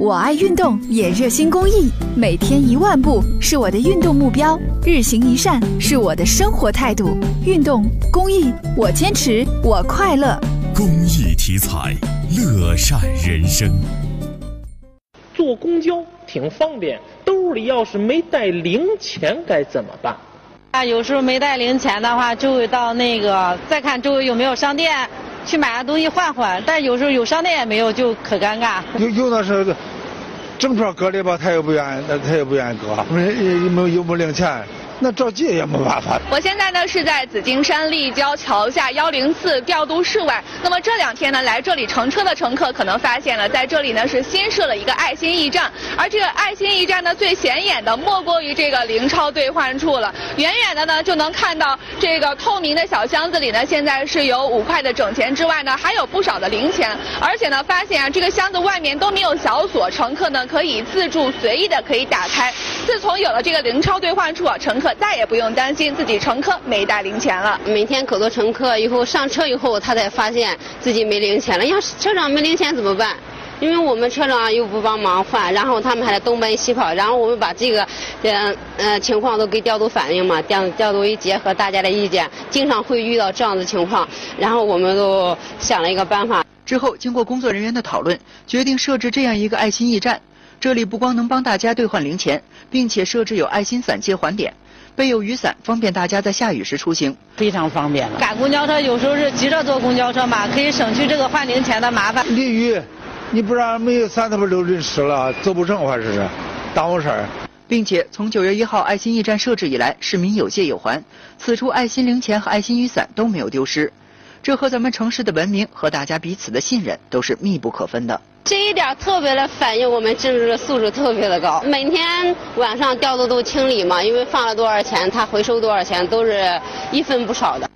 我爱运动，也热心公益。每天一万步是我的运动目标，日行一善是我的生活态度。运动公益，我坚持，我快乐。公益题材，乐善人生。坐公交挺方便，兜里要是没带零钱该怎么办？啊，有时候没带零钱的话，就会到那个再看周围有没有商店，去买个东西换换。但有时候有商店也没有，就可尴尬。有有的是整票搁里吧，他也不愿意，他也不愿意搁，没有没有没零钱。那着急也没办法。我现在呢是在紫金山立交桥下幺零四调度室外。那么这两天呢来这里乘车的乘客可能发现了，在这里呢是新设了一个爱心驿站，而这个爱心驿站呢最显眼的莫过于这个零钞兑换处了。远远的呢就能看到这个透明的小箱子里呢现在是有五块的整钱之外呢还有不少的零钱，而且呢发现啊这个箱子外面都没有小锁，乘客呢可以自助随意的可以打开。自从有了这个零钞兑换处啊，乘客。再也不用担心自己乘客没带零钱了。每天可多乘客以后上车以后，他才发现自己没零钱了。要是车长没零钱怎么办？因为我们车长又不帮忙换，然后他们还得东奔西跑，然后我们把这个，呃呃情况都给调度反映嘛，调调度一结合大家的意见，经常会遇到这样的情况，然后我们都想了一个办法。之后经过工作人员的讨论，决定设置这样一个爱心驿站。这里不光能帮大家兑换零钱，并且设置有爱心伞接还点。备有雨伞，方便大家在下雨时出行，非常方便了。赶公交车有时候是急着坐公交车嘛，可以省去这个换零钱的麻烦。淋雨，你不然没有伞，他不都淋湿了，走不成，或者是耽误事儿。并且从九月一号爱心驿站设置以来，市民有借有还，此处爱心零钱和爱心雨伞都没有丢失。这和咱们城市的文明和大家彼此的信任都是密不可分的。这一点特别的反映我们政治的素质特别的高。每天晚上调度都清理嘛，因为放了多少钱，他回收多少钱，都是一分不少的。